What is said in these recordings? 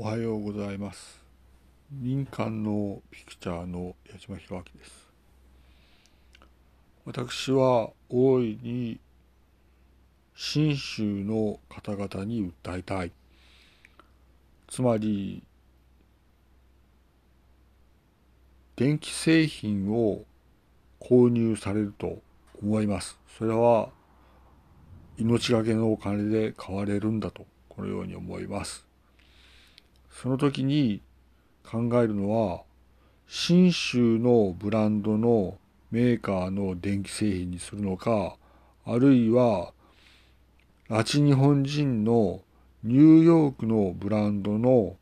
おはようございます。民間のピクチャーの矢島弘明です。私は大いに信州の方々に訴えたい。つまり電気製品を購入されると思います。それは命がけのお金で買われるんだとこのように思います。その時に考えるのは信州のブランドのメーカーの電気製品にするのかあるいは拉致日本人のニューヨークのブランドの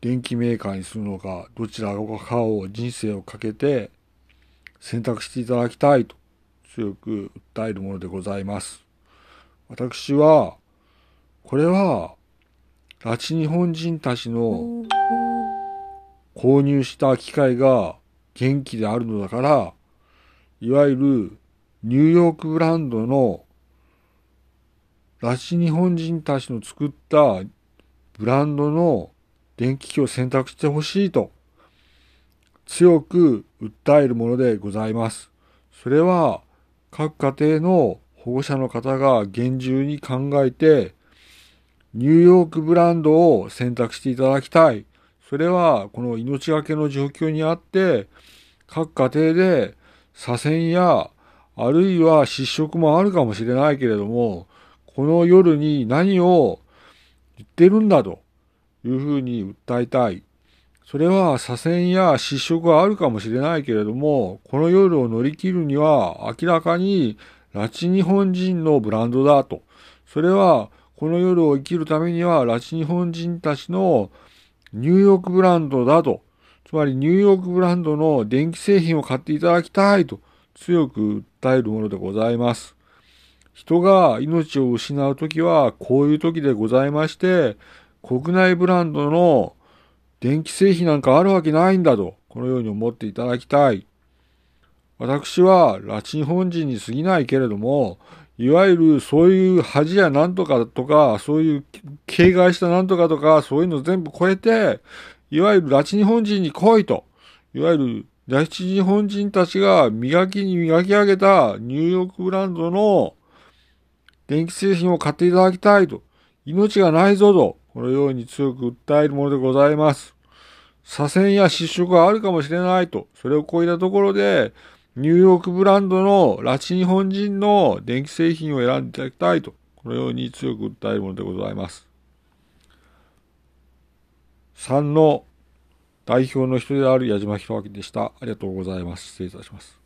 電気メーカーにするのかどちらかを人生をかけて選択していただきたいと強く訴えるものでございます。私はこれは拉致日本人たちの購入した機械が元気であるのだから、いわゆるニューヨークブランドの拉致日本人たちの作ったブランドの電気機を選択してほしいと強く訴えるものでございます。それは各家庭の保護者の方が厳重に考えてニューヨークブランドを選択していただきたい。それは、この命がけの状況にあって、各家庭で左遷や、あるいは失職もあるかもしれないけれども、この夜に何を言ってるんだというふうに訴えたい。それは左遷や失職はあるかもしれないけれども、この夜を乗り切るには明らかに拉致日本人のブランドだと。それはこの夜を生きるためには、拉致日本人たちのニューヨークブランドだと、つまりニューヨークブランドの電気製品を買っていただきたいと強く訴えるものでございます。人が命を失うときはこういう時でございまして、国内ブランドの電気製品なんかあるわけないんだと、このように思っていただきたい。私は拉致日本人に過ぎないけれども、いわゆるそういう恥やなんとかとか、そういう形骸したなんとかとか、そういうの全部超えて、いわゆる拉致日本人に来いと。いわゆる拉致日本人たちが磨きに磨き上げたニューヨークブランドの電気製品を買っていただきたいと。命がないぞと。このように強く訴えるものでございます。左遷や失職があるかもしれないと。それを超えたところで、ニューヨークブランドの拉致日本人の電気製品を選んでいただきたいと、このように強く訴えるものでございます。3の代表の一人である矢島博明でした。ありがとうございます。失礼いたします。